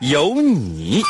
有你。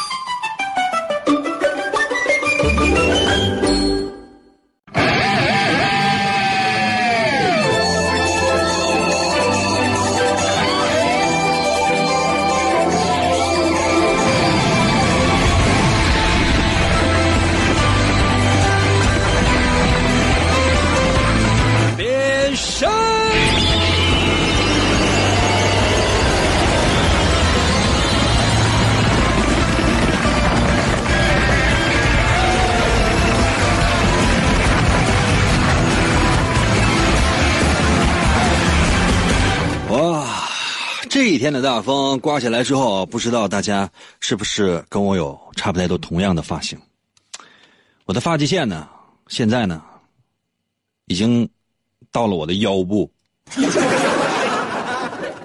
的大风刮起来之后，不知道大家是不是跟我有差不太多同样的发型？我的发际线呢，现在呢，已经到了我的腰部。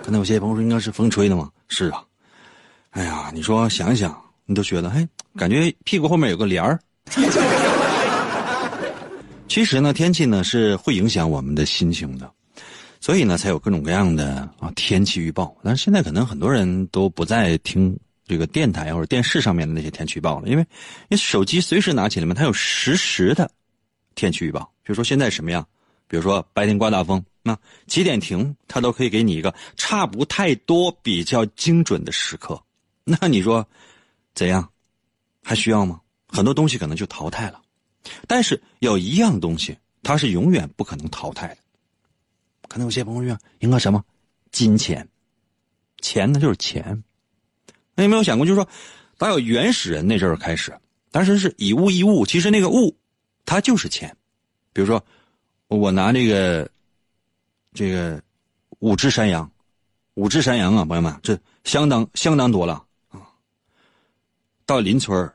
可能有些朋友说应该是风吹的吗？是啊。哎呀，你说想想，你都觉得，哎，感觉屁股后面有个帘儿。其实呢，天气呢是会影响我们的心情的。所以呢，才有各种各样的啊天气预报。但是现在可能很多人都不再听这个电台或者电视上面的那些天气预报了，因为你手机随时拿起来嘛，它有实时的天气预报。比如说现在什么样，比如说白天刮大风，那几点停，它都可以给你一个差不太多、比较精准的时刻。那你说怎样？还需要吗？很多东西可能就淘汰了，但是有一样东西，它是永远不可能淘汰的。可能有些朋友说，应该什么？金钱，钱呢就是钱。那有没有想过，就是说，打有原始人那阵儿开始，当时是以物易物，其实那个物，它就是钱。比如说，我拿这个，这个五只山羊，五只山羊啊，朋友们，这相当相当多了啊。到邻村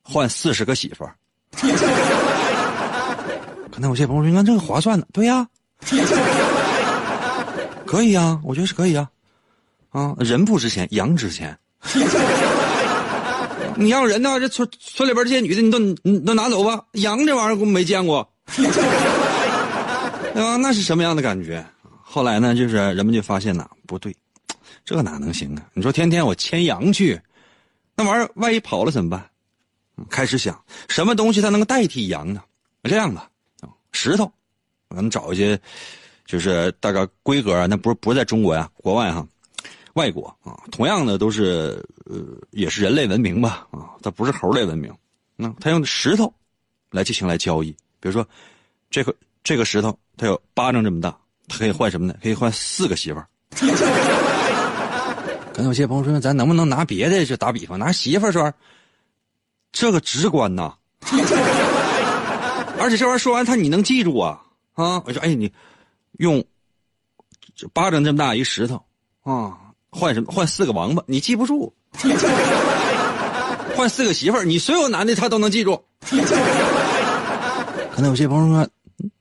换四十个媳妇儿，可能有些朋友说，你看这个划算呢，对呀。可以啊，我觉得是可以啊，啊，人不值钱，羊值钱。你要人呢，这村村里边这些女的，你都你都拿走吧。羊这玩意儿我没见过，对吧？那是什么样的感觉？后来呢，就是人们就发现呐，不对，这哪能行啊？你说天天我牵羊去，那玩意儿万一跑了怎么办？开始想什么东西它能够代替羊呢？这样吧，石头，咱们找一些。就是大概规格啊，那不是不是在中国呀，国外哈，外国啊，同样的都是呃，也是人类文明吧啊，它不是猴类文明，那它用石头来进行来交易，比如说这个这个石头它有巴掌这么大，它可以换什么呢？可以换四个媳妇儿。可能有些朋友说，咱能不能拿别的就打比方，拿媳妇儿说，这个直观呐，而且这玩意儿说完他你能记住啊啊？我说哎你。用巴掌这么大一石头啊，换什么？换四个王八，你记不住；换四个媳妇儿，你所有男的他都能记住。可能有些朋友说，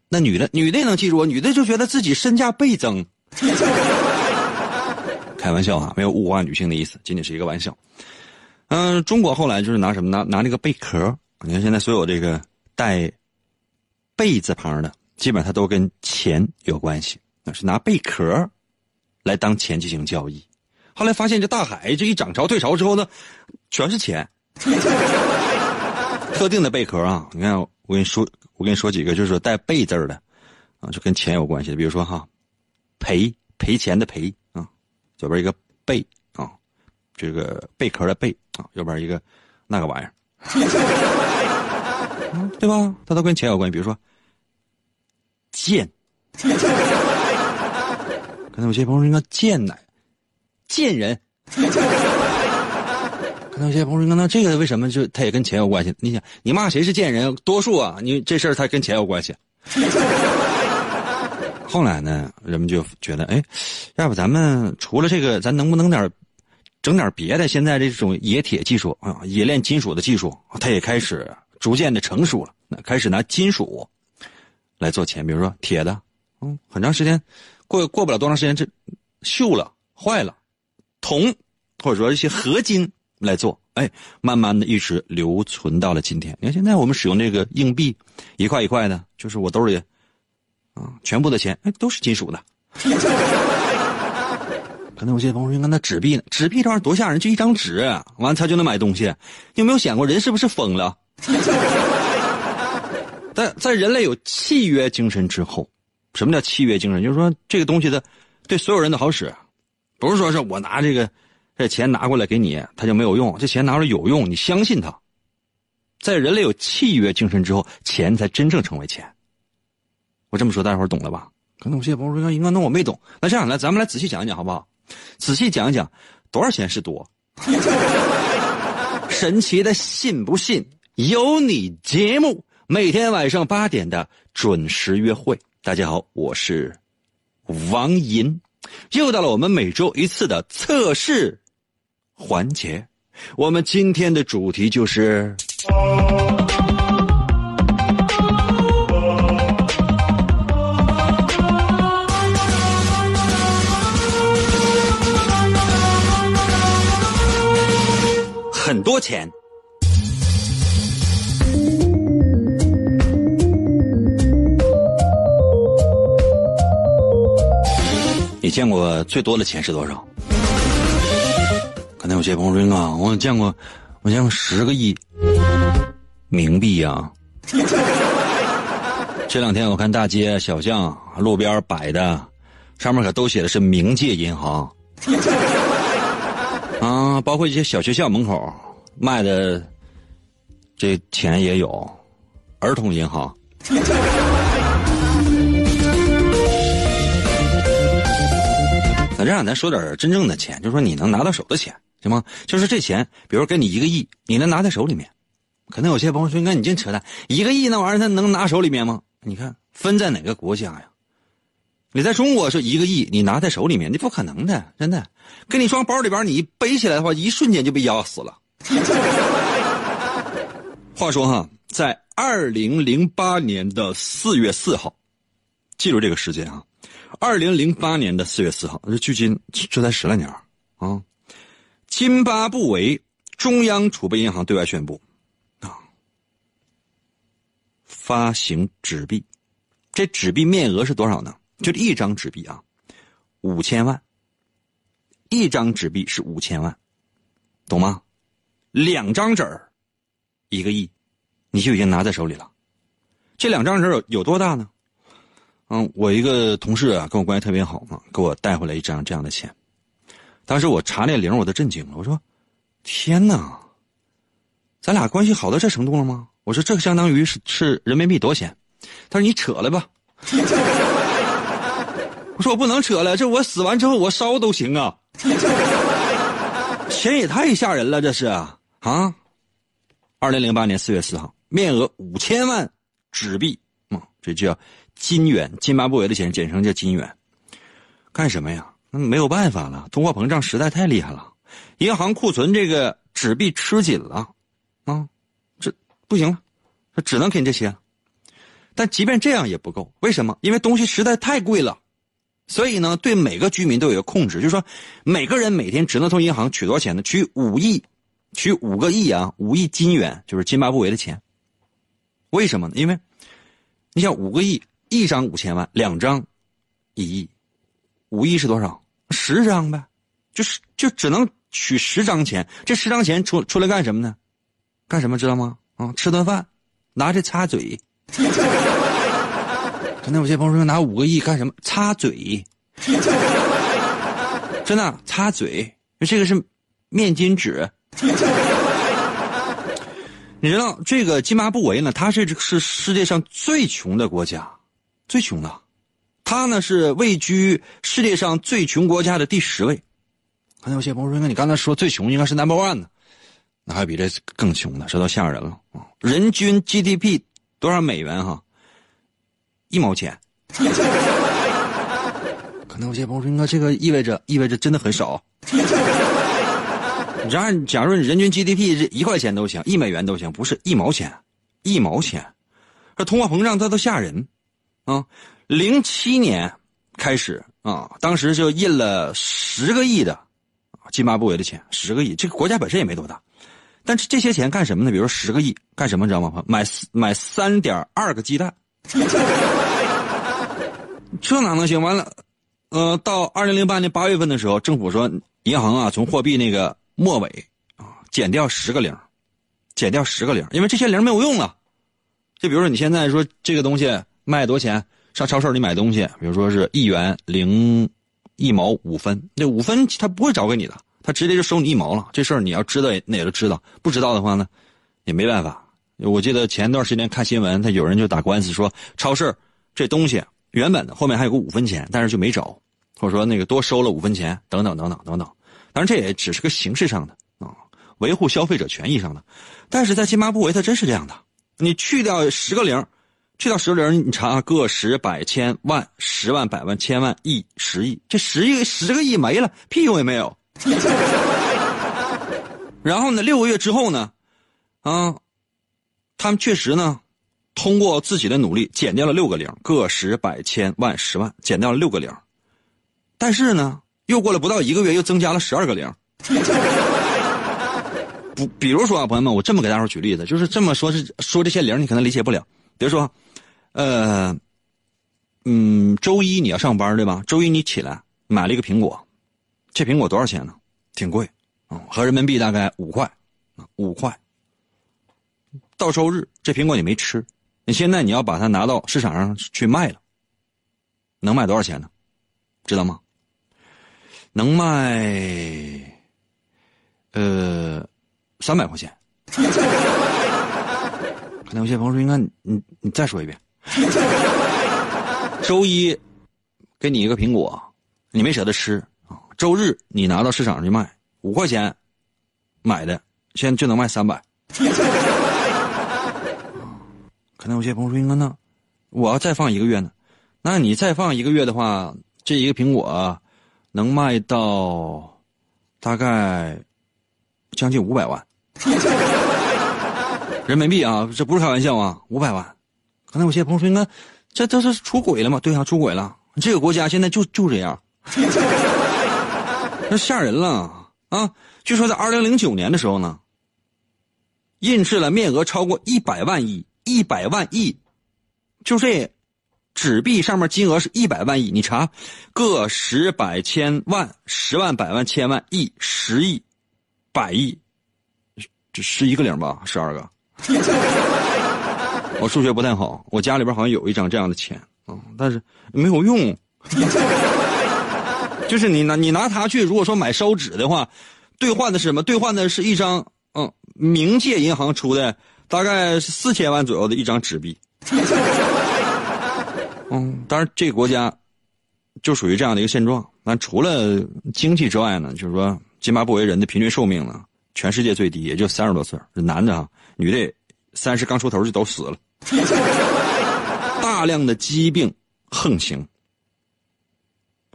那女的，女的也能记住，女的就觉得自己身价倍增。开玩笑啊，没有物化女性的意思，仅仅是一个玩笑。嗯，中国后来就是拿什么？拿拿那个贝壳。你看现在所有这个带“贝”字旁的。基本上它都跟钱有关系，那是拿贝壳来当钱进行交易。后来发现这大海这一涨潮退潮之后呢，全是钱。特定的贝壳啊，你看我跟你说，我跟你说几个，就是带贝字的啊，就跟钱有关系的。比如说哈，赔赔钱的赔啊，左边一个贝啊，这个贝壳的贝啊，右边一个那个玩意儿，对吧？它都跟钱有关系。比如说。贱，可能有些朋友说应该贱奶，贱人。可能有些朋友说那这个为什么就他也跟钱有关系？你想你骂谁是贱人？多数啊，你这事儿他跟钱有关系。后来呢，人们就觉得，哎，要不咱们除了这个，咱能不能点整点别的，现在这种冶铁技术啊，冶炼金属的技术，它也开始逐渐的成熟了。那开始拿金属来做钱，比如说铁的，嗯，很长时间过过不了多长时间，这锈了、坏了，铜或者说一些合金来做，哎，慢慢的一直留存到了今天。你看现在我们使用这个硬币，一块一块的，就是我兜里啊，全部的钱，哎，都是金属的。可能有些朋友说：“那纸币呢？纸币这玩意儿多吓人，就一张纸，完了他就能买东西。你有没有想过，人是不是疯了？在在人类有契约精神之后，什么叫契约精神？就是说这个东西的对所有人都好使，不是说是我拿这个这钱拿过来给你，他就没有用。这钱拿出来有用，你相信他。在人类有契约精神之后，钱才真正成为钱。我这么说，大家伙儿懂了吧？可能有些朋友说：“应该那我没懂。”那这样来，咱们来仔细讲一讲，好不好？仔细讲一讲，多少钱是多？神奇的，信不信？有你节目，每天晚上八点的准时约会。大家好，我是王银，又到了我们每周一次的测试环节。我们今天的主题就是。很多钱。见过最多的钱是多少？可能有些朋友说啊，我见过，我见过十个亿冥币呀。这两天我看大街小巷路边摆的，上面可都写的是冥界银行。啊，包括一些小学校门口卖的这钱也有，儿童银行。咱这样，咱说点真正的钱，就是说你能拿到手的钱，行吗？就是这钱，比如给你一个亿，你能拿在手里面？可能有些朋友说：“那你净扯淡，一个亿那玩意儿，他能拿手里面吗？”你看分在哪个国家呀？你在中国是一个亿，你拿在手里面，你不可能的，真的。给你装包里边，你背起来的话，一瞬间就被压死了。话说哈，在二零零八年的四月四号，记住这个时间啊，二零零八年的四月四号，这距今这才十来年啊。津巴布韦中央储备银行对外宣布，啊，发行纸币，这纸币面额是多少呢？就一张纸币啊，五千万。一张纸币是五千万，懂吗？两张纸儿，一个亿，你就已经拿在手里了。这两张纸有有多大呢？嗯，我一个同事啊，跟我关系特别好嘛，给我带回来一张这样的钱。当时我查那零，我都震惊了。我说：“天哪，咱俩关系好到这程度了吗？”我说：“这相当于是是人民币多少钱？”他说：“你扯了吧。”我说：“我不能扯了，这我死完之后我烧都行啊。”钱也太吓人了，这是啊！二零零八年四月四号，面额五千万纸币，嗯，这叫金元，津巴布韦的钱简称叫金元。干什么呀？那没有办法了，通货膨胀实在太厉害了，银行库存这个纸币吃紧了，啊，这不行了，他只能给你这些。但即便这样也不够，为什么？因为东西实在太贵了。所以呢，对每个居民都有一个控制，就是说，每个人每天只能从银行取多少钱呢？取五亿，取五个亿啊，五亿金元，就是津巴布韦的钱。为什么呢？因为，你想五个亿，一张五千万，两张一亿，五亿是多少？十张呗，就是就只能取十张钱。这十张钱出出来干什么呢？干什么知道吗？啊，吃顿饭，拿着擦嘴。可能有些朋友说拿五个亿干什么？擦嘴，真的擦嘴。这个是面巾纸。你知道这个津巴布韦呢？它是是世界上最穷的国家，最穷的。他呢是位居世界上最穷国家的第十位。可能有些朋友说，那你刚才说最穷应该是 number one 呢？那还比这更穷的，这都吓人了啊！人均 GDP 多少美元哈？一毛钱，可能有些朋友说：“那这个意味着意味着真的很少。”然，假如你人均 GDP 是一块钱都行，一美元都行，不是一毛钱，一毛钱，这通货膨胀它都吓人啊！零七年开始啊，当时就印了十个亿的津巴布韦的钱，十个亿，这个国家本身也没多大，但是这些钱干什么呢？比如十个亿干什么，你知道吗？买买三点二个鸡蛋，这哪能行？完了，呃，到二零零八年八月份的时候，政府说银行啊，从货币那个末尾啊减掉十个零，减掉十个零，因为这些零没有用了。就比如说你现在说这个东西卖多少钱？上超市里买东西，比如说是一元零一毛五分，那五分他不会找给你的，他直接就收你一毛了。这事儿你要知道，那也都知道；不知道的话呢，也没办法。我记得前段时间看新闻，他有人就打官司说，超市这东西原本的后面还有个五分钱，但是就没找，或者说那个多收了五分钱，等等等等等等。当然这也只是个形式上的啊，维护消费者权益上的。但是在津巴布韦，它真是这样的，你去掉十个零。去掉十个零，你查个十百千万十万百万千万亿十亿，这十亿十个亿没了，屁用也没有。然后呢，六个月之后呢，啊，他们确实呢，通过自己的努力减掉了六个零，个十百千万十万，减掉了六个零。但是呢，又过了不到一个月，又增加了十二个零。不，比如说啊，朋友们，我这么给大伙举例子，就是这么说，是说这些零，你可能理解不了。比如说。呃，嗯，周一你要上班对吧？周一你起来买了一个苹果，这苹果多少钱呢？挺贵，啊，合人民币大概五块，啊五块。到周日这苹果你没吃，你现在你要把它拿到市场上去卖了，能卖多少钱呢？知道吗？能卖，呃，三百块钱。可能有些朋友说：“应该你你再说一遍。” 周一给你一个苹果，你没舍得吃啊。周日你拿到市场上去卖，五块钱买的，现在就能卖三百。可能有些朋友说：“哥，呢我要再放一个月呢？那你再放一个月的话，这一个苹果能卖到大概将近五百万人民币啊！这不是开玩笑啊，五百万。”刚才有些朋友说：“应该这这是出轨了吗？”对啊，出轨了。这个国家现在就就这样，那吓人了啊！据说在二零零九年的时候呢，印制了面额超过一百万亿，一百万亿，就这纸币上面金额是一百万亿。你查，个十百千万十万百万千万亿十亿百亿，这十一个零吧？十二个。我数学不太好，我家里边好像有一张这样的钱啊，但是没有用。就是你拿你拿它去，如果说买烧纸的话，兑换的是什么？兑换的是一张嗯，冥界银行出的大概四千万左右的一张纸币。嗯，当然这个国家就属于这样的一个现状。那除了经济之外呢，就是说津巴布韦人的平均寿命呢，全世界最低，也就三十多岁，男的啊，女的三十刚出头就都死了。大量的疾病横行，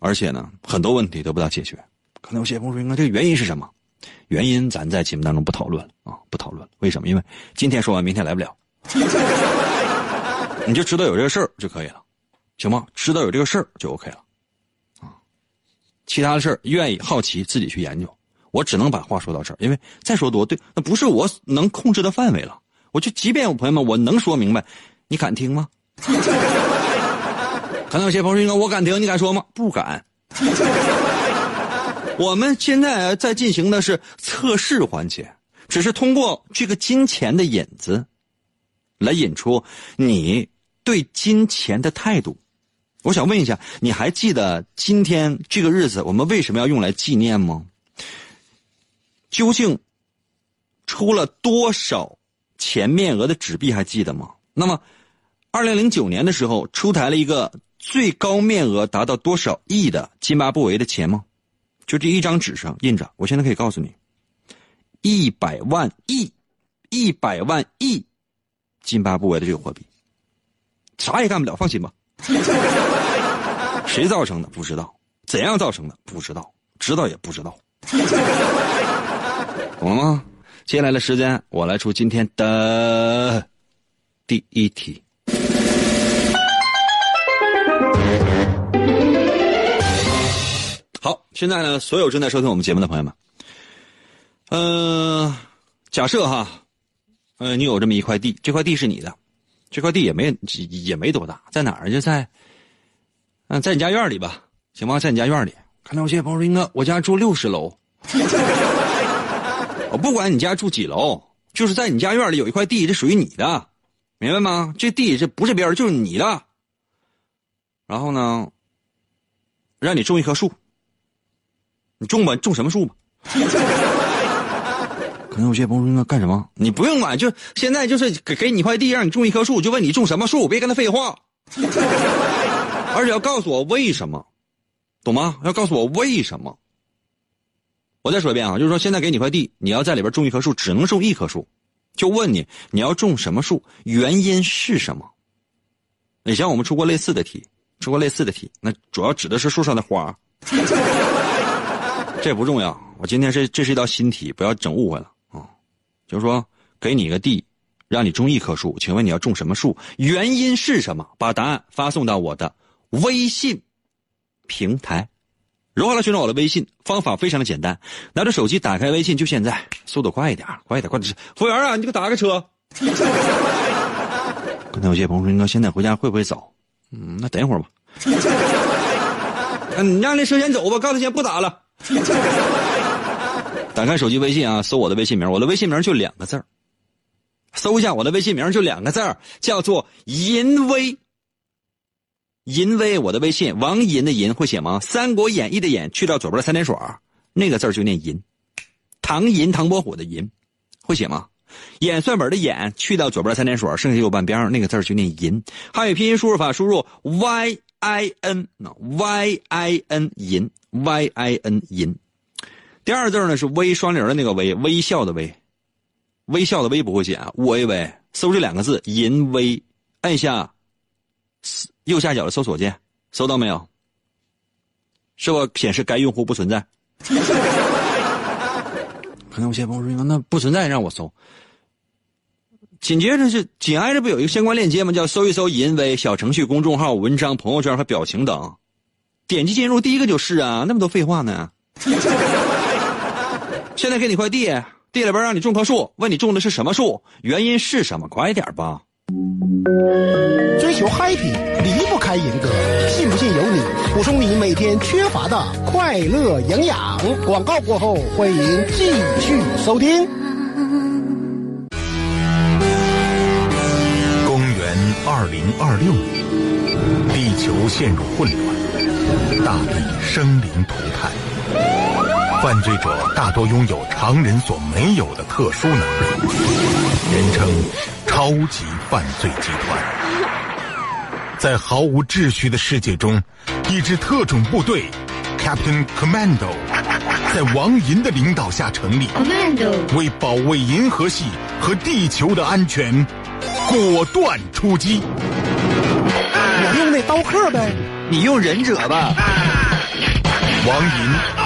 而且呢，很多问题得不到解决。可能有些朋友说：“那这个原因是什么？”原因咱在节目当中不讨论啊，不讨论。为什么？因为今天说完，明天来不了。你就知道有这个事儿就可以了，行吗？知道有这个事儿就 OK 了啊。其他的事儿，愿意好奇自己去研究。我只能把话说到这儿，因为再说多对，那不是我能控制的范围了。我就即便有朋友们，我能说明白，你敢听吗？可能有些朋友说：“我敢听，你敢说吗？”不敢。我们现在在进行的是测试环节，只是通过这个金钱的引子，来引出你对金钱的态度。我想问一下，你还记得今天这个日子我们为什么要用来纪念吗？究竟出了多少？钱面额的纸币还记得吗？那么，二零零九年的时候出台了一个最高面额达到多少亿的津巴布韦的钱吗？就这一张纸上印着，我现在可以告诉你，一百万亿，一百万亿，津巴布韦的这个货币，啥也干不了，放心吧。谁造成的不知道，怎样造成的不知道，知道也不知道。懂了吗？接下来的时间，我来出今天的第一题。好，现在呢，所有正在收听我们节目的朋友们，嗯、假设哈，呃，你有这么一块地，这块地是你的，这块地也没也没多大，在哪儿？就在，嗯、在你家院里吧，行吗？在你家院里。看到有些朋友说，英哥，我家住六十楼。我不管你家住几楼，就是在你家院里有一块地，这属于你的，明白吗？这地这不是别人，就是你的。然后呢，让你种一棵树，你种吧，种什么树吧？可能有些朋友说，那干什么？你不用管，就现在就是给给你一块地，让你种一棵树，就问你种什么树，别跟他废话，而且要告诉我为什么，懂吗？要告诉我为什么。我再说一遍啊，就是说现在给你块地，你要在里边种一棵树，只能种一棵树，就问你你要种什么树，原因是什么？以前我们出过类似的题，出过类似的题，那主要指的是树上的花，这不重要。我今天是这是一道新题，不要整误会了啊、就是说给你一个地，让你种一棵树，请问你要种什么树？原因是什么？把答案发送到我的微信平台。如何来寻找我的微信？方法非常的简单，拿着手机打开微信，就现在，速度快一点，快一点，快点！服务员啊，你给我打个车。刚才有些朋友说，哥现在回家会不会早？嗯，那等一会儿吧。嗯，你让那车先走吧，告诉他先不打了。打开手机微信啊，搜我的微信名，我的微信名就两个字儿搜一下我的微信名就两个字儿叫做淫威。淫威，我的微信王银的银会写吗？《三国演义》的演去掉左边三点水那个字就念银。唐寅唐伯虎的银会写吗？演算本的演去掉左边三点水剩下右半边那个字就念银。汉语拼音输入法输入 y i n y i n 银 y i n 银。第二字呢是微双零的那个微，微笑的微，微笑的微不会写啊，微微。搜这两个字淫威，按下右下角的搜索键，搜到没有？是否显示该用户不存在？可能有些朋友说：“那不存在，让我搜。”紧接着是紧挨着不有一个相关链接吗？叫搜一搜淫威小程序、公众号、文章、朋友圈和表情等，点击进入第一个就是啊，那么多废话呢。现在给你块地，地里边让你种棵树，问你种的是什么树，原因是什么？快点吧！追求 happy 离不开银哥，信不信由你。补充你每天缺乏的快乐营养。广告过后，欢迎继续收听。公元二零二六年，地球陷入混乱，大地生灵涂炭，犯罪者大多拥有常人所没有的特殊能力，人称超级犯罪集团。在毫无秩序的世界中，一支特种部队 Captain Commando 在王银的领导下成立，为保卫银河系和地球的安全，果断出击。我用那刀客呗。你用忍者吧。王银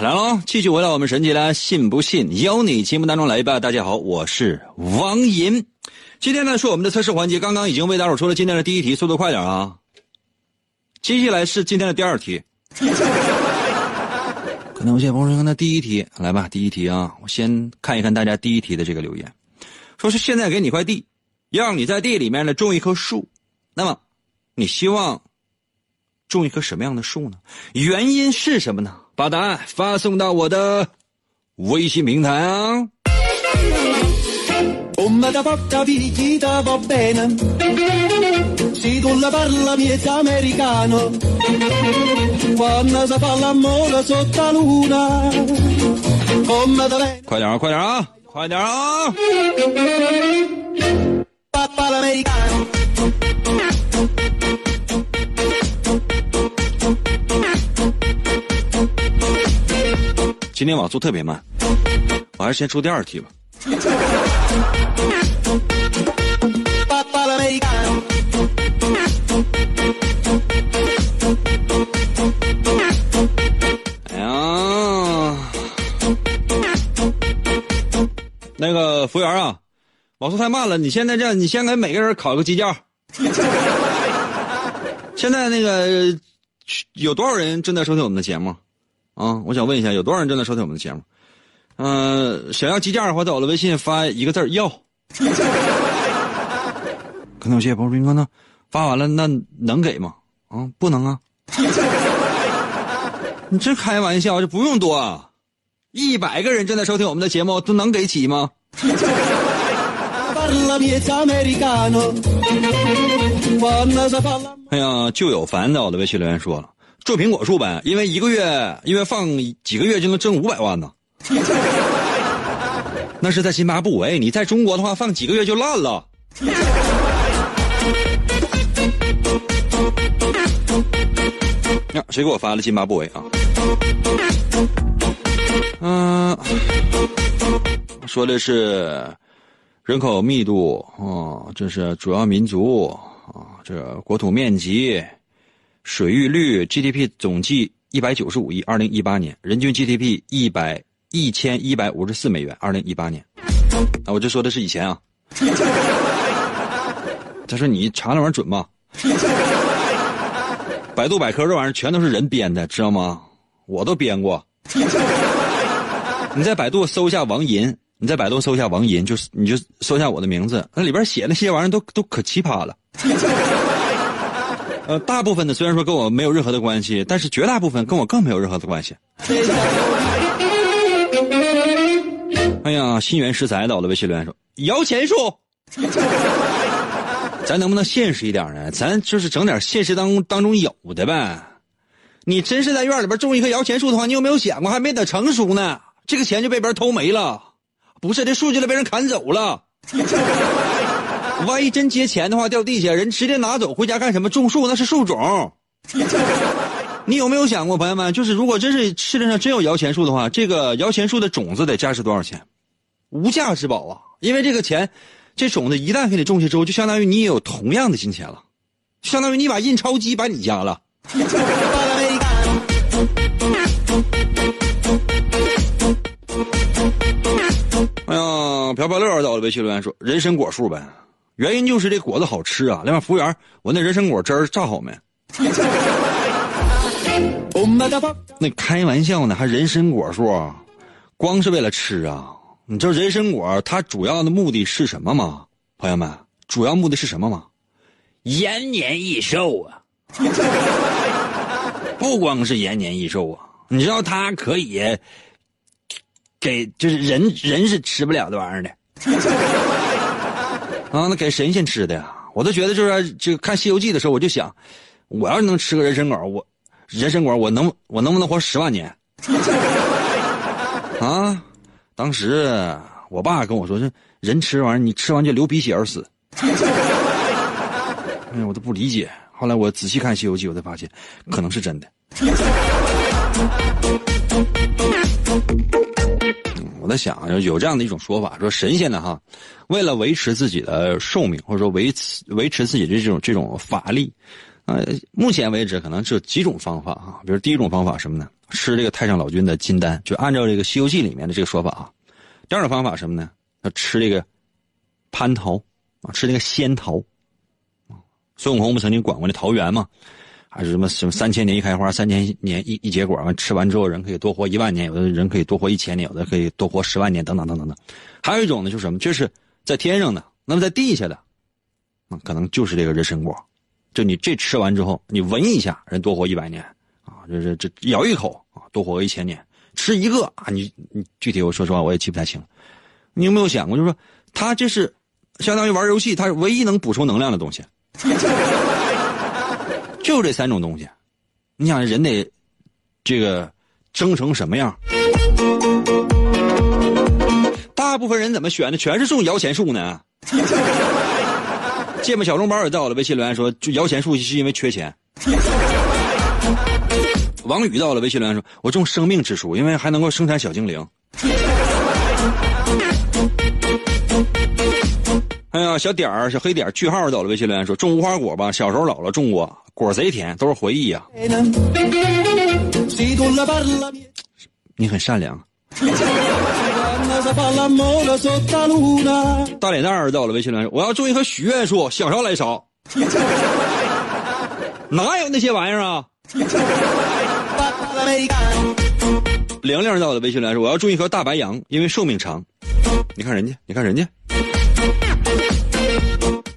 来喽！继续回到我们神奇的信不信由你节目当中来吧。大家好，我是王银。今天呢是我们的测试环节，刚刚已经为大伙出了今天的第一题，速度快点啊！接下来是今天的第二题。可能有些朋友说，那第一题来吧，第一题啊，我先看一看大家第一题的这个留言，说是现在给你块地，让你在地里面呢种一棵树，那么你希望种一棵什么样的树呢？原因是什么呢？把答案发送到我的微信平台啊！快点啊！快点啊！快点啊！今天网速特别慢，我还是先出第二题吧。哎呀，那个服务员啊，网速太慢了，你现在这样，你先给每个人烤个鸡架。现在那个有多少人正在收听我们的节目？啊，我想问一下，有多少人正在收听我们的节目？嗯、想要鸡架的话，在我的微信发一个字儿要。可能有些朋友说，那发完了，那能给吗？啊，不能啊。你这开玩笑，这不用多啊，一百个人正在收听我们的节目，都能给起吗 哎呀，就有烦在我的微信留言说了，种苹果树呗，因为一个月，因为放几个月就能挣五百万呢。那是在津巴布韦，你在中国的话，放几个月就烂了。呀，谁给我发的津巴布韦啊？嗯、说的是人口密度啊、这是主要民族啊，这国土面积、水域率、GDP 总计一百九十五亿，二零一八年人均 GDP 一百一千一百五十四美元，二零一八年。啊，我这说的是以前啊。他说你查那玩意儿准吗？百度百科这玩意儿全都是人编的，知道吗？我都编过。你在百度搜一下王银，你在百度搜一下王银，就是你就搜一下我的名字，那里边写那些玩意儿都都可奇葩了。呃，大部分的虽然说跟我没有任何的关系，但是绝大部分跟我更没有任何的关系。哎呀，心源食材的我的微信留言说摇钱树，咱能不能现实一点呢？咱就是整点现实当当中有的呗。你真是在院里边种一棵摇钱树的话，你有没有想过还没等成熟呢，这个钱就被别人偷没了？不是，这树就得被人砍走了。万一真结钱的话，掉地下，人直接拿走回家干什么？种树那是树种。你有没有想过，朋友们，就是如果真是世界上真有摇钱树的话，这个摇钱树的种子得价值多少钱？无价之宝啊！因为这个钱，这种子一旦给你种下之后，就相当于你也有同样的金钱了，相当于你把印钞机摆你家了。哎呀，朴朴乐到了微信留言说：“人参果树呗，原因就是这果子好吃啊。另外，服务员，我那人参果汁儿榨好没 那开玩笑呢，还人参果树，光是为了吃啊？你知道人参果它主要的目的是什么吗？朋友们，主要目的是什么吗？延年益寿啊！不光是延年益寿啊，你知道它可以给就是人人是吃不了这玩意儿的啊，那给神仙吃的呀！我都觉得就是这个看《西游记》的时候，我就想，我要是能吃个人参果，我人参果我能我能不能活十万年？啊！当时我爸跟我说：“这人吃玩意儿，你吃完就流鼻血而死。”哎呀，我都不理解。后来我仔细看《西游记》，我才发现可能是真的。我在想，有这样的一种说法，说神仙呢哈，为了维持自己的寿命，或者说维持维持自己的这种这种法力，呃，目前为止可能只有几种方法啊。比如第一种方法什么呢？吃这个太上老君的金丹，就按照这个《西游记》里面的这个说法啊。第二种方法什么呢？要吃这个蟠桃啊，吃那个仙桃。孙悟空不曾经管过那桃园吗？还是什么什么三千年一开花，三千年一一结果，完吃完之后人可以多活一万年，有的人可以多活一千年，有的可以多活十万年，等等等等等。还有一种呢，就是什么？就是在天上的，那么在地下的，可能就是这个人参果。就你这吃完之后，你闻一下，人多活一百年啊，这这这咬一口啊，多活一千年。吃一个啊，你你具体我说实话我也记不太清。你有没有想过，就是说它这是相当于玩游戏，它是唯一能补充能量的东西。就这三种东西，你想人得这个蒸成什么样？大部分人怎么选的？全是种摇钱树呢？芥末小笼包也到了微信留言说，就摇钱树是因为缺钱。王宇到了微信留言说，我种生命之树，因为还能够生产小精灵。哎呀，小点儿、小黑点儿、句号到了微信留言说，种无花果吧，小时候姥姥种过，果贼甜，都是回忆呀、你很善良。大脸蛋儿到了微信来说，我要种一棵许愿树，想啥来啥。哪有那些玩意儿啊玲玲到了微信来说，我要种一棵大白杨，因为寿命长。你看人家，你看人家。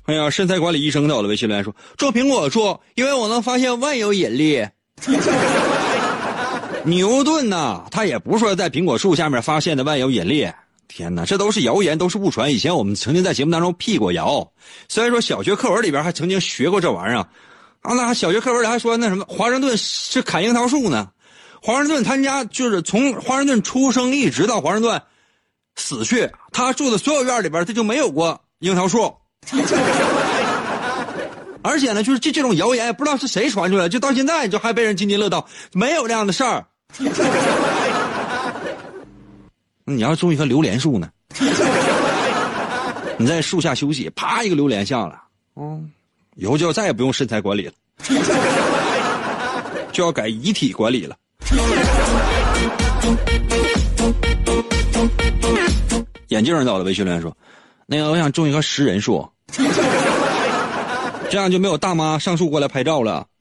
哎呀，身材管理医生到了微信留言说，种苹果树，因为我能发现万有引力。牛顿呐，他也不是说在苹果树下面发现的万有引力。天哪，这都是谣言，都是误传。以前我们曾经在节目当中辟过谣，虽然说小学课文里边还曾经学过这玩意儿，啊，那小学课文里还说那什么华盛顿是砍樱桃树呢。华盛顿他家就是从华盛顿出生一直到华盛顿死去，他住的所有院里边他就没有过樱桃树。而且呢，就是这这种谣言，不知道是谁传出来，就到现在就还被人津津乐道，没有这样的事儿。你要种一棵榴莲树呢？你在树下休息，啪一个榴莲下来，嗯，以后就再也不用身材管理了，就要改遗体管理了。眼镜到了，微信留言说：“那个，我想种一棵食人树，这样就没有大妈上树过来拍照了。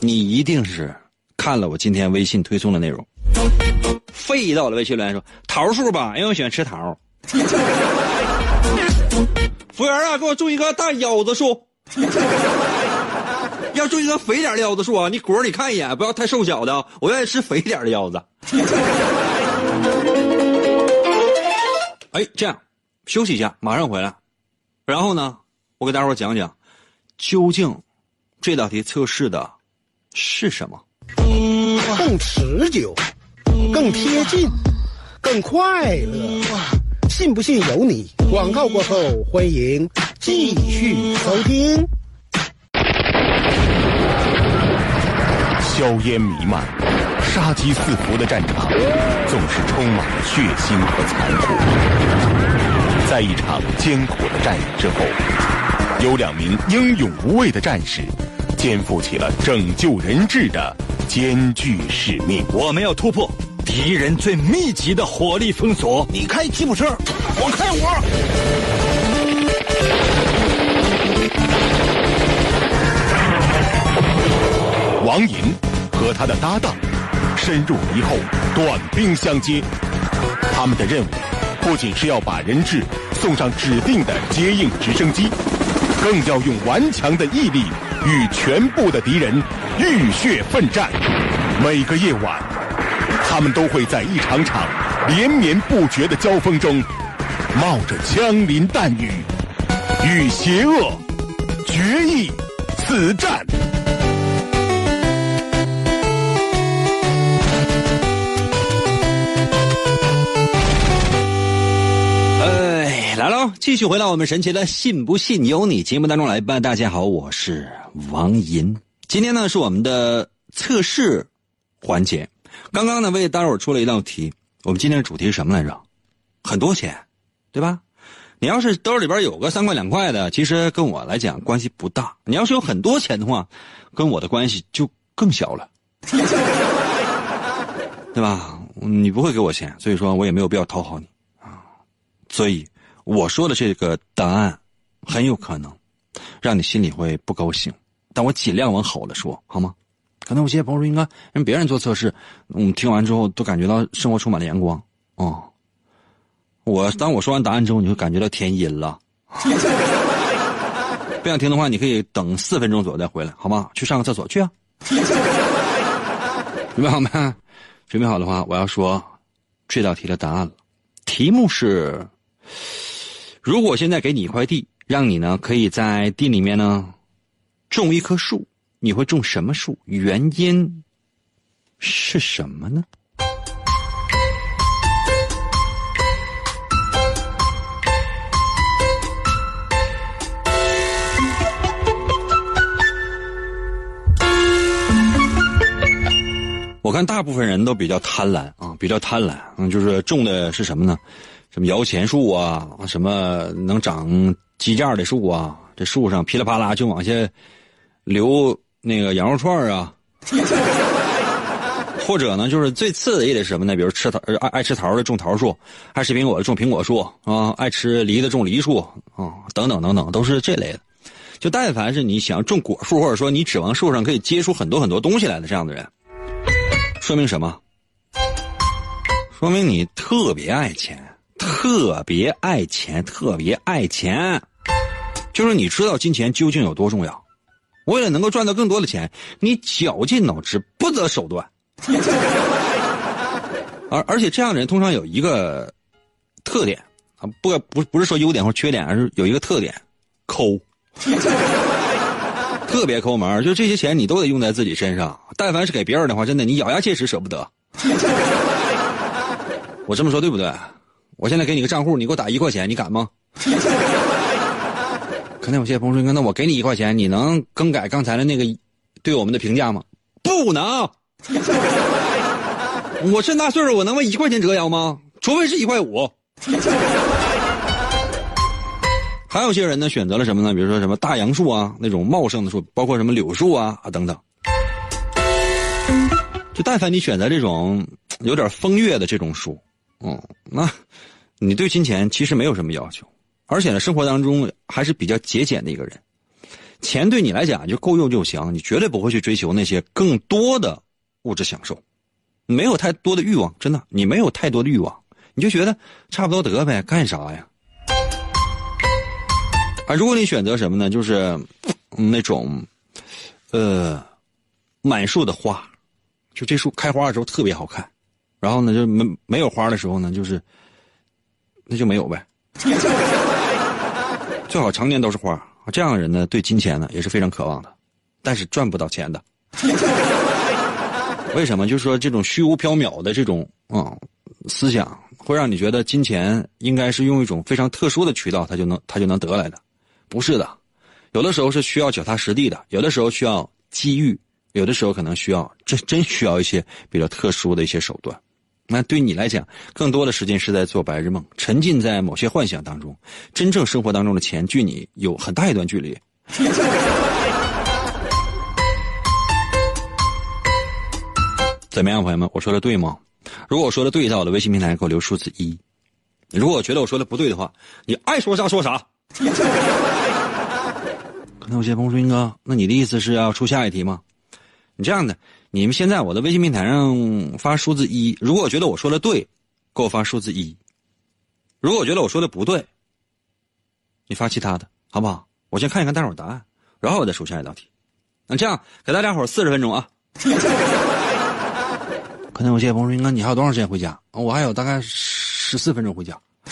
你一定是看了我今天微信推送的内容。”费到了，微信留言说：“桃树吧，因为我喜欢吃桃。”服务员啊，给我种一棵大腰子树。要种一棵肥点的腰子树啊！你果儿你看一眼，不要太瘦小的啊，我愿意吃肥点的腰子。哎，这样，休息一下，马上回来。然后呢，我给大伙儿讲讲，究竟这道题测试的是什么？更持久，更贴近，更快乐。信不信由你。广告过后，欢迎继续收听。硝烟弥漫、杀机四伏的战场，总是充满了血腥和残酷。在一场艰苦的战役之后，有两名英勇无畏的战士，肩负起了拯救人质的艰巨使命。我们要突破敌人最密集的火力封锁。你开吉普车，我开我。王银和他的搭档深入敌后，短兵相接。他们的任务不仅是要把人质送上指定的接应直升机，更要用顽强的毅力与全部的敌人浴血奋战。每个夜晚，他们都会在一场场连绵不绝的交锋中，冒着枪林弹雨，与邪恶决一死战。来喽！继续回到我们神奇的“信不信由你”节目当中来吧。大家好，我是王银。今天呢是我们的测试环节。刚刚呢为大伙出了一道题。我们今天的主题是什么来着？很多钱，对吧？你要是兜里边有个三块两块的，其实跟我来讲关系不大。你要是有很多钱的话，跟我的关系就更小了，对吧？你不会给我钱，所以说我也没有必要讨好你啊。所以我说的这个答案，很有可能让你心里会不高兴，但我尽量往好了说，好吗？可能有些朋友说，应该让别人做测试，我们听完之后都感觉到生活充满了阳光。哦，我当我说完答案之后，你会感觉到天阴了。不想听的话，你可以等四分钟左右再回来，好吗？去上个厕所去啊。准备好没？准备好的话，我要说这道题的答案了。题目是。如果现在给你一块地，让你呢可以在地里面呢种一棵树，你会种什么树？原因是什么呢？我看大部分人都比较贪婪啊，比较贪婪，嗯，就是种的是什么呢？什么摇钱树啊，什么能长鸡架的树啊，这树上噼里啪啦就往下流那个羊肉串啊，或者呢，就是最次的也得什么呢？比如吃桃爱爱吃桃的种桃树，爱吃苹果的种苹果树啊，爱吃梨的种梨树啊，等等等等，都是这类的。就但凡是你想种果树，或者说你指望树上可以结出很多很多东西来的这样的人，说明什么？说明你特别爱钱，特别爱钱，特别爱钱。就是你知道金钱究竟有多重要，为了能够赚到更多的钱，你绞尽脑汁，不择手段。而而且这样的人通常有一个特点啊，不不不是说优点或缺点，而是有一个特点，抠。特别抠门，就这些钱你都得用在自己身上。但凡是给别人的话，真的你咬牙切齿舍不得。我这么说对不对？我现在给你个账户，你给我打一块钱，你敢吗？可能有些朋友说：“那我给你一块钱，你能更改刚才的那个对我们的评价吗？”不能。我这大岁数，我能为一块钱折腰吗？除非是一块五。还有些人呢，选择了什么呢？比如说什么大杨树啊，那种茂盛的树，包括什么柳树啊啊等等。就但凡你选择这种有点风月的这种树，嗯，那，你对金钱其实没有什么要求，而且呢，生活当中还是比较节俭的一个人。钱对你来讲就够用就行，你绝对不会去追求那些更多的物质享受，没有太多的欲望，真的，你没有太多的欲望，你就觉得差不多得呗，干啥呀？啊，如果你选择什么呢？就是，那种，呃，满树的花，就这树开花的时候特别好看，然后呢，就没没有花的时候呢，就是，那就没有呗。最好常年都是花。这样的人呢，对金钱呢也是非常渴望的，但是赚不到钱的。为什么？就是说这种虚无缥缈的这种啊思想，会让你觉得金钱应该是用一种非常特殊的渠道，他就能他就能得来的。不是的，有的时候是需要脚踏实地的，有的时候需要机遇，有的时候可能需要真真需要一些比较特殊的一些手段。那对你来讲，更多的时间是在做白日梦，沉浸在某些幻想当中。真正生活当中的钱，距你有很大一段距离。怎么样，朋友们？我说的对吗？如果我说的对，在我的微信平台给我留数字一；如果我觉得我说的不对的话，你爱说啥说啥。可能有些朋友说：“英哥，那你的意思是要出下一题吗？”你这样的，你们先在我的微信平台上发数字一。如果我觉得我说的对，给我发数字一；如果我觉得我说的不对，你发其他的，好不好？我先看一看大伙答案，然后我再出下一道题。那这样给大家伙四十分钟啊。可能有些朋友说：“那，你还有多长时间回家？”我还有大概十四分钟回家。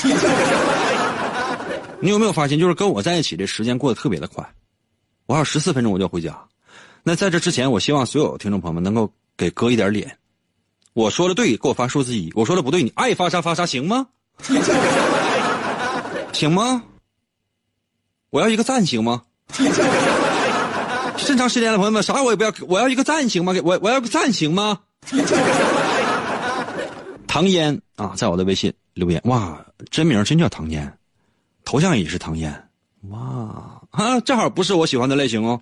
你有没有发现，就是跟我在一起，这时间过得特别的快。我还有十四分钟我就回家。那在这之前，我希望所有听众朋友们能够给哥一点脸。我说的对，给我发数字一；我说的不对，你爱发啥发啥，行吗？行吗？我要一个赞，行吗？这么长时间了，朋友们，啥我也不要，我要一个赞，行吗？给我，我要个赞，行吗？唐嫣啊，在我的微信留言，哇，真名真叫唐嫣。头像也是唐嫣，哇啊，正好不是我喜欢的类型哦。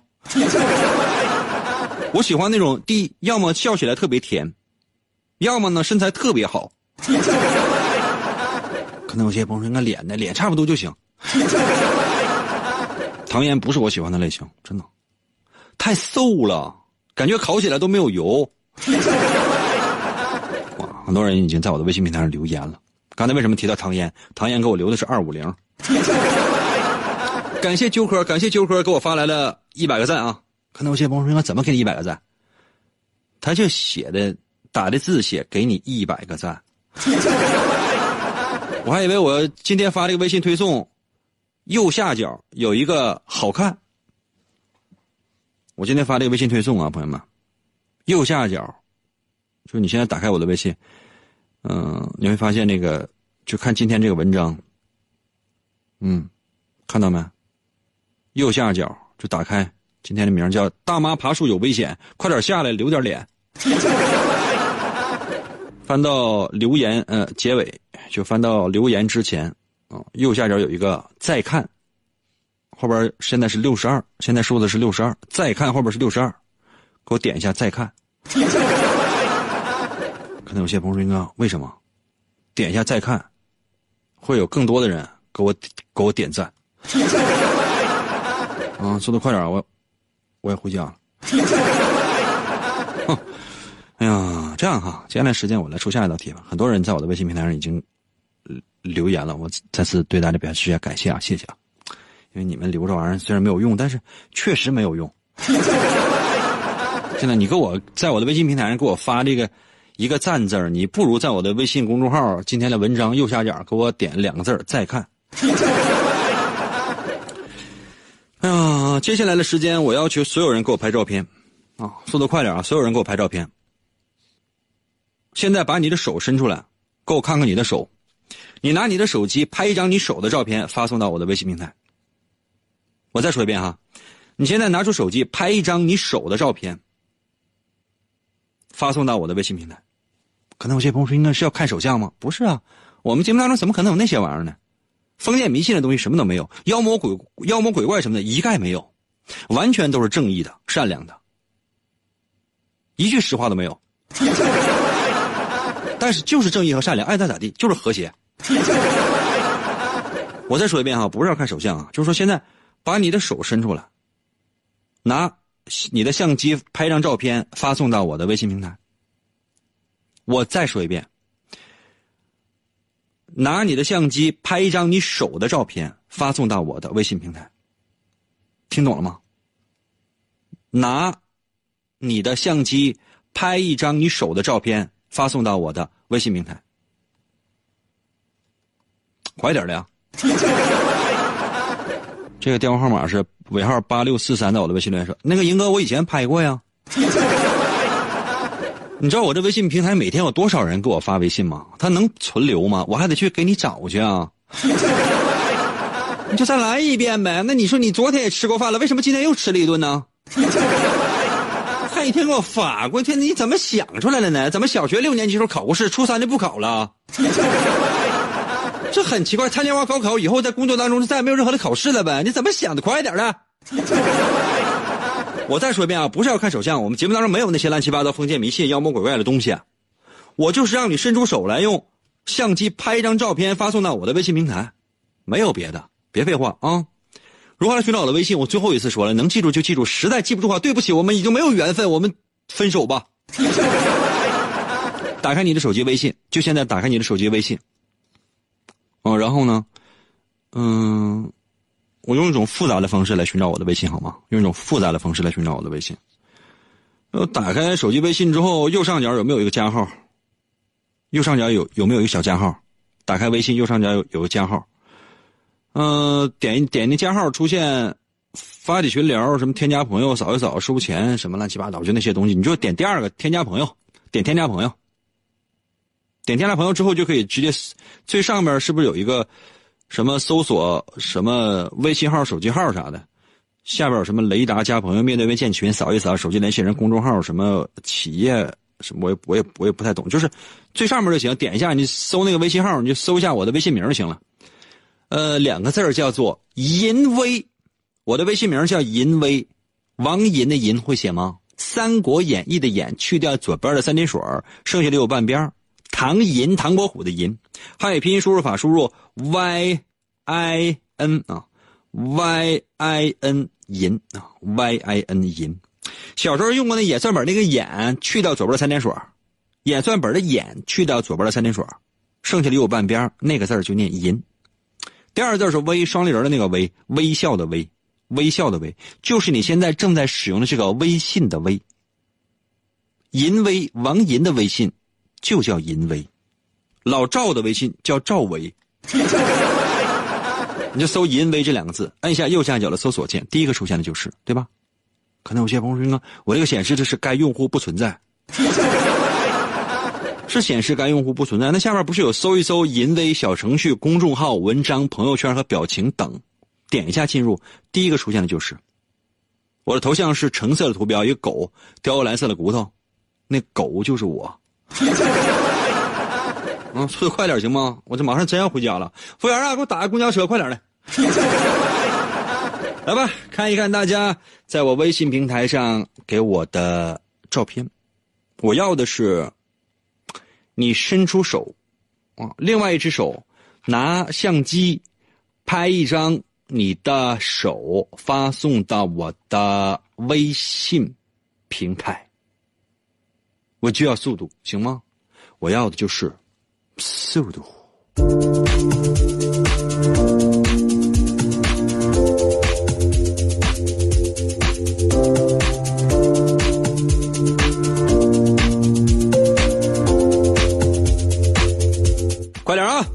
我喜欢那种第一，要么笑起来特别甜，要么呢身材特别好。可能有些朋友说，那脸呢？脸差不多就行。唐嫣不是我喜欢的类型，真的，太瘦了，感觉烤起来都没有油。哇，很多人已经在我的微信平台上留言了。刚才为什么提到唐嫣？唐嫣给我留的是二五零。感谢揪科，感谢揪科给我发来了一百个赞啊！可能有些朋友说，怎么给你一百个赞？他就写的打的字写给你一百个赞。我还以为我今天发这个微信推送，右下角有一个好看。我今天发这个微信推送啊，朋友们，右下角，就你现在打开我的微信，嗯，你会发现那个，就看今天这个文章。嗯，看到没？右下角就打开，今天的名叫“大妈爬树有危险”，快点下来留点脸。翻到留言，呃，结尾就翻到留言之前啊、右下角有一个再看，后边现在是六十二，现在数字是六十二，再看后边是六十二，给我点一下再看。可能有些朋友说：“哥，为什么？点一下再看，会有更多的人给我给我点赞。”啊，速度快点，我我也回家了。哼，哎呀，这样哈，接下来时间我来出下一道题吧。很多人在我的微信平台上已经留言了，我再次对大家表示一下感谢啊，谢谢啊。因为你们留这玩意儿虽然没有用，但是确实没有用。现在你给我在我的微信平台上给我发这个一个赞字儿，你不如在我的微信公众号今天的文章右下角给我点两个字儿再看。哎呀，接下来的时间我要求所有人给我拍照片，啊，速度快点啊！所有人给我拍照片。现在把你的手伸出来，给我看看你的手。你拿你的手机拍一张你手的照片，发送到我的微信平台。我再说一遍哈，你现在拿出手机拍一张你手的照片，发送到我的微信平台。可能有些朋友说，应该是要看手相吗？不是啊，我们节目当中怎么可能有那些玩意儿呢？封建迷信的东西什么都没有，妖魔鬼妖魔鬼怪什么的一概没有，完全都是正义的、善良的，一句实话都没有。但是就是正义和善良，爱咋咋地，就是和谐。我再说一遍哈，不是要看手相啊，就是说现在把你的手伸出来，拿你的相机拍张照片发送到我的微信平台。我再说一遍。拿你的相机拍一张你手的照片，发送到我的微信平台。听懂了吗？拿你的相机拍一张你手的照片，发送到我的微信平台。快点的呀！这个电话号码是尾号八六四三，在我的微信留言说：“那个银哥，我以前拍过呀。”你知道我这微信平台每天有多少人给我发微信吗？他能存留吗？我还得去给你找去啊！你就再来一遍呗。那你说你昨天也吃过饭了，为什么今天又吃了一顿呢？还一天给我发过去，你怎么想出来了呢？怎么小学六年级时候考过试，初三就不考了？这很奇怪。参加完高考以后，在工作当中就再也没有任何的考试了呗？你怎么想的？快点的！我再说一遍啊，不是要看手相，我们节目当中没有那些乱七八糟封建迷信、妖魔鬼怪的东西，我就是让你伸出手来，用相机拍一张照片发送到我的微信平台，没有别的，别废话啊！如何来寻找我的微信？我最后一次说了，能记住就记住，实在记不住的话，对不起，我们已经没有缘分，我们分手吧。打开你的手机微信，就现在打开你的手机微信。哦，然后呢，嗯。我用一种复杂的方式来寻找我的微信好吗？用一种复杂的方式来寻找我的微信。呃，打开手机微信之后，右上角有没有一个加号？右上角有有没有一个小加号？打开微信右上角有有个加号。嗯，点点那加号出现发起群聊，什么添加朋友，扫一扫收钱，什么乱七八糟，就那些东西，你就点第二个添加朋友，点添加朋友。点添加朋友之后就可以直接最上面是不是有一个？什么搜索什么微信号、手机号啥的，下边有什么雷达加朋友、面对面建群、扫一扫手机联系人公众号、什么企业什么，我也我也我也不太懂，就是最上面就行，点一下你搜那个微信号，你就搜一下我的微信名就行了。呃，两个字叫做淫威，我的微信名叫淫威，王淫的淫会写吗？《三国演义》的演去掉左边的三点水，剩下的有半边。唐寅，唐伯虎的寅，汉语拼音输入法输入 y i n 啊，y i n 寅啊，y i n 寅。小时候用过那演算本那个演去掉左边的三点水，演算本的演去掉左边的三点水，剩下的有半边那个字就念寅。第二字是微，双立人的那个微，微笑的微，微笑的微，就是你现在正在使用的这个微信的微。淫威，王银的微信。就叫淫威，老赵的微信叫赵维，你就搜“淫威”这两个字，按下右下角的搜索键，第一个出现的就是，对吧？可能有些朋友说，我这个显示的是该用户不存在，是显示该用户不存在。那下面不是有搜一搜“淫威”小程序、公众号、文章、朋友圈和表情等，点一下进入，第一个出现的就是我的头像是橙色的图标，一个狗叼个蓝色的骨头，那狗就是我。嗯，速度快点行吗？我这马上真要回家了。服务员啊，给我打个公交车，快点来。来吧，看一看大家在我微信平台上给我的照片。我要的是你伸出手，啊，另外一只手拿相机拍一张你的手，发送到我的微信平台。我就要速度，行吗？我要的就是速度。快点啊！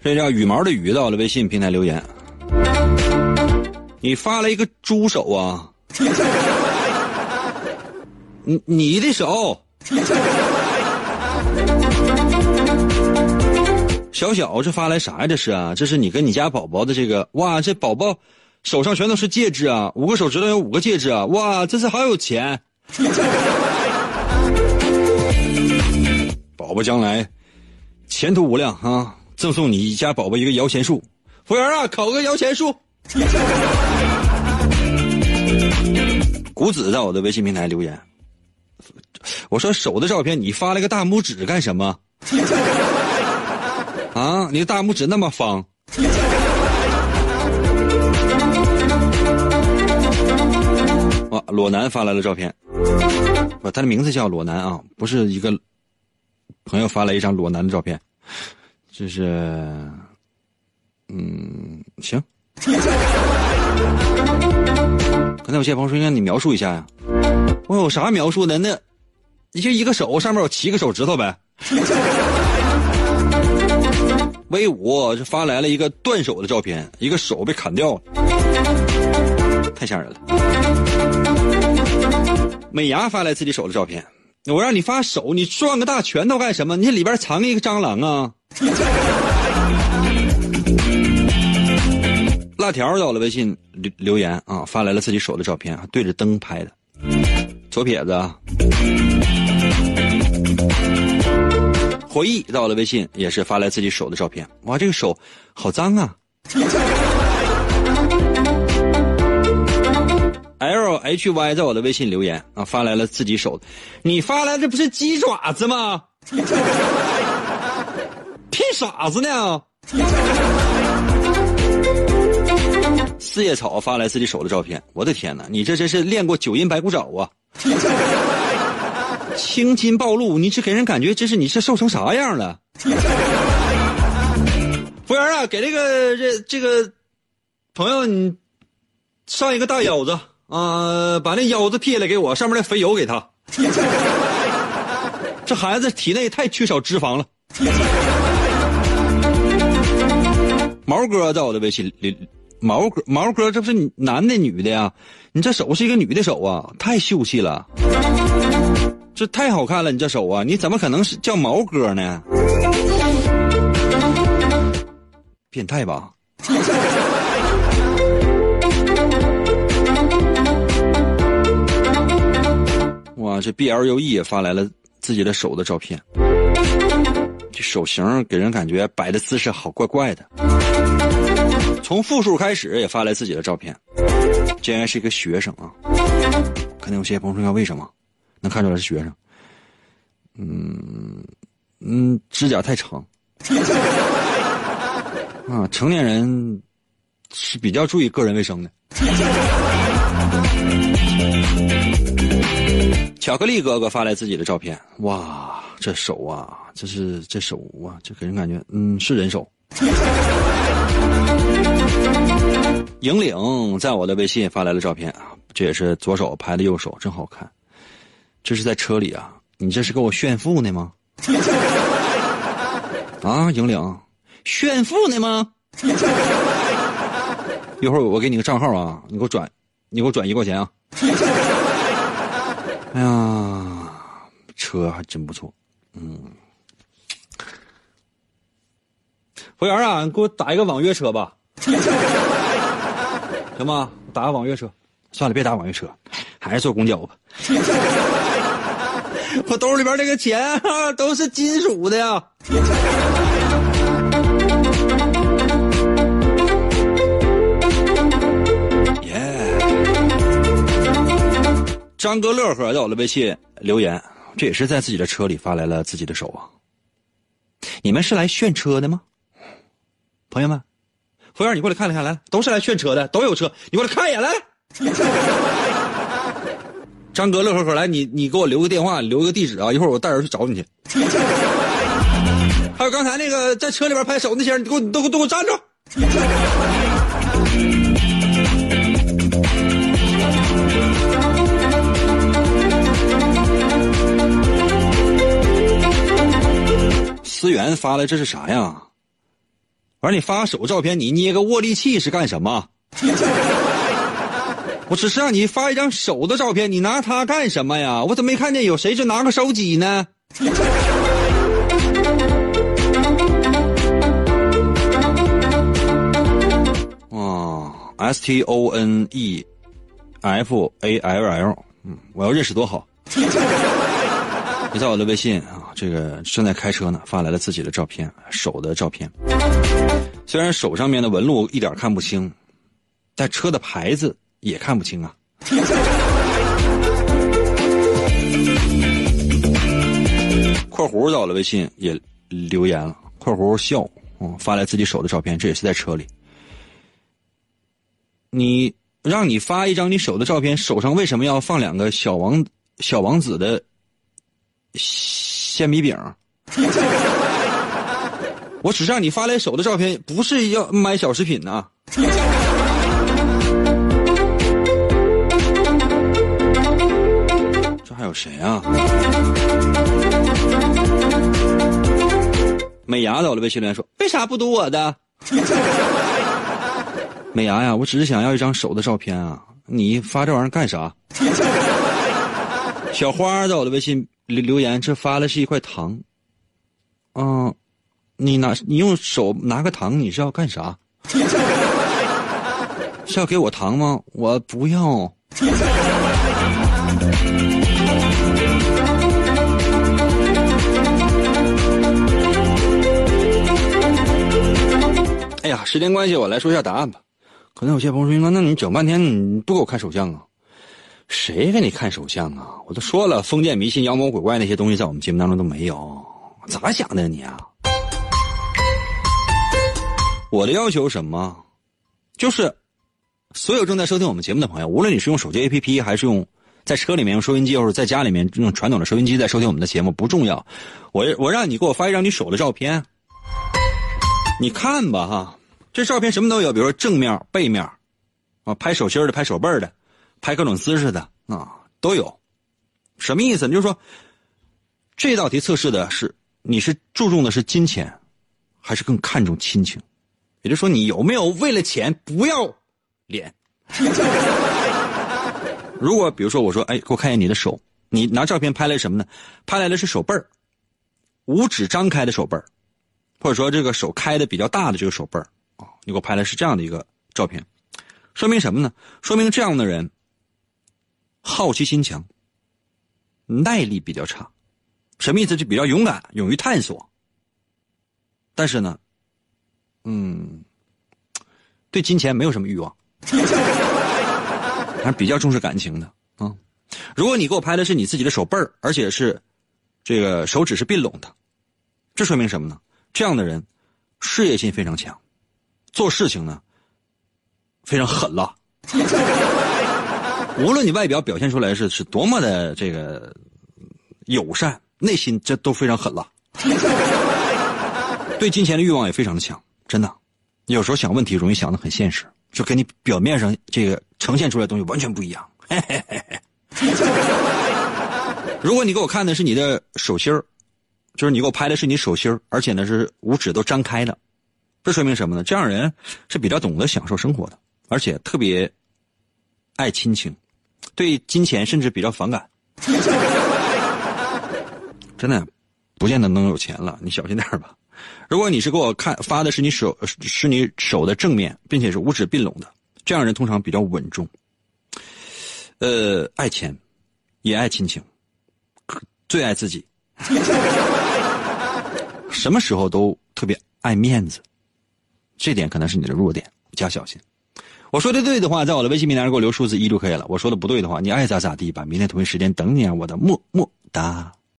这叫羽毛的羽到了微信平台留言，你发了一个猪手啊！你你的手，小小这发来啥呀？这是啊，这是你跟你家宝宝的这个哇，这宝宝手上全都是戒指啊，五个手指头有五个戒指啊，哇，这是好有钱！宝宝将来前途无量啊！赠送你家宝宝一个摇钱树，服务员啊，烤个摇钱树。谷子在我的微信平台留言，我说手的照片你发了个大拇指干什么？啊，你的大拇指那么方。哇，裸男发来了照片，不，他的名字叫裸男啊，不是一个朋友发来一张裸男的照片，这是，嗯，行。刚才有些朋友说让你描述一下呀，我有啥描述的？那，你就一个手上面有七个手指头呗。威武，这发来了一个断手的照片，一个手被砍掉了，太吓人了。美牙发来自己手的照片，我让你发手，你转个大拳头干什么？你里边藏一个蟑螂啊！辣条在我的微信留留言啊，发来了自己手的照片，对着灯拍的。左撇子啊，回忆到了微信也是发来自己手的照片。哇，这个手好脏啊！L H Y 在我的微信留言啊，发来了自己手，你发来这不是鸡爪子吗？骗傻子呢！四叶草发来自己手的照片，我的天哪，你这真是练过九阴白骨爪啊！青筋暴露，你这给人感觉这是你是瘦成啥样了？服务员啊，给这个这这个朋友你上一个大腰子啊，把那腰子撇了给我，上面那肥油给他。这孩子体内太缺少脂肪了。毛哥在我的微信里。毛哥，毛哥，这不是男的女的呀？你这手是一个女的手啊，太秀气了，这太好看了，你这手啊，你怎么可能是叫毛哥呢？变态吧？哇，这 B L U E 也发来了自己的手的照片，这手型给人感觉摆的姿势好怪怪的。从复数开始也发来自己的照片，竟然是一个学生啊！可能有些朋友说为什么？能看出来是学生？嗯嗯，指甲太长啊！成年人是比较注意个人卫生的。巧克力哥哥发来自己的照片，哇，这手啊，这是这手啊，这给人感觉，嗯，是人手。引领在我的微信发来了照片啊，这也是左手拍的右手，真好看。这是在车里啊，你这是给我炫富呢吗？啊，引领，炫富呢吗？一会儿我给你个账号啊，你给我转，你给我转一块钱啊。哎呀，车还真不错，嗯。服务员啊，你给我打一个网约车吧。行吗？打个网约车，算了，别打网约车。还是坐公交吧。我兜里边这个钱啊，都是金属的呀。耶！张哥乐呵在我的微信留言，这也是在自己的车里发来了自己的手啊。你们是来炫车的吗？朋友们，服务员，你过来看一看，来，都是来炫车的，都有车，你过来看一眼，来。张哥乐呵呵，来，你你给我留个电话，留个地址啊，一会儿我带人去找你去。还有刚才那个在车里边拍手那些人，你给我，你都都给我站住！思源发来这是啥呀？完，你发手照片，你捏个握力器是干什么？我只是让你发一张手的照片，你拿它干什么呀？我怎么没看见有谁是拿个手机呢？啊，S T O N E F A L L，嗯，我要认识多好。你在我的微信，这个正在开车呢，发来了自己的照片，手的照片。虽然手上面的纹路一点看不清，但车的牌子也看不清啊。括弧到了微信也留言了，括弧笑，嗯，发来自己手的照片，这也是在车里。你让你发一张你手的照片，手上为什么要放两个小王小王子的鲜米饼？我只是让你发来手的照片，不是要买小食品呐。这还有谁啊？美牙在我的微信留言说：“为啥不读我的？”美牙呀，我只是想要一张手的照片啊！你发这玩意儿干啥？小花在我的微信留留言，这发的是一块糖。嗯，你拿你用手拿个糖，你是要干啥？是要给我糖吗？我不要。哎呀，时间关系，我来说一下答案吧。可能有些朋友说：“那你整半天你不给我看手相啊？谁给你看手相啊？我都说了，封建迷信、妖魔鬼怪那些东西在我们节目当中都没有。咋想的你啊？我的要求什么？就是所有正在收听我们节目的朋友，无论你是用手机 APP 还是用在车里面用收音机，或者在家里面用传统的收音机在收听我们的节目，不重要。我我让你给我发一张你手的照片，你看吧哈。这照片什么都有，比如说正面、背面，啊，拍手心的、拍手背的，拍各种姿势的啊，都有。什么意思？就是说，这道题测试的是你是注重的是金钱，还是更看重亲情？也就是说，你有没有为了钱不要脸？如果比如说我说，哎，给我看一眼你的手，你拿照片拍来什么呢？拍来的是手背儿，五指张开的手背儿，或者说这个手开的比较大的这个手背儿。啊，你给我拍的是这样的一个照片，说明什么呢？说明这样的人好奇心强，耐力比较差，什么意思？就比较勇敢，勇于探索。但是呢，嗯，对金钱没有什么欲望，还是比较重视感情的啊。如果你给我拍的是你自己的手背儿，而且是这个手指是并拢的，这说明什么呢？这样的人事业心非常强。做事情呢，非常狠了。无论你外表表现出来是是多么的这个友善，内心这都非常狠了。对金钱的欲望也非常的强，真的。有时候想问题容易想的很现实，就跟你表面上这个呈现出来的东西完全不一样。如果你给我看的是你的手心就是你给我拍的是你手心而且呢是五指都张开的。这说明什么呢？这样人是比较懂得享受生活的，而且特别爱亲情，对金钱甚至比较反感。真的，不见得能有钱了，你小心点吧。如果你是给我看发的是你手是你手的正面，并且是五指并拢的，这样人通常比较稳重。呃，爱钱，也爱亲情，最爱自己，什么时候都特别爱面子，这点可能是你的弱点，加小心。我说的对的话，在我的微信平台上给我留数字一就可以了。我说的不对的话，你爱咋咋地吧。明天同一时间等你啊，我的么么哒。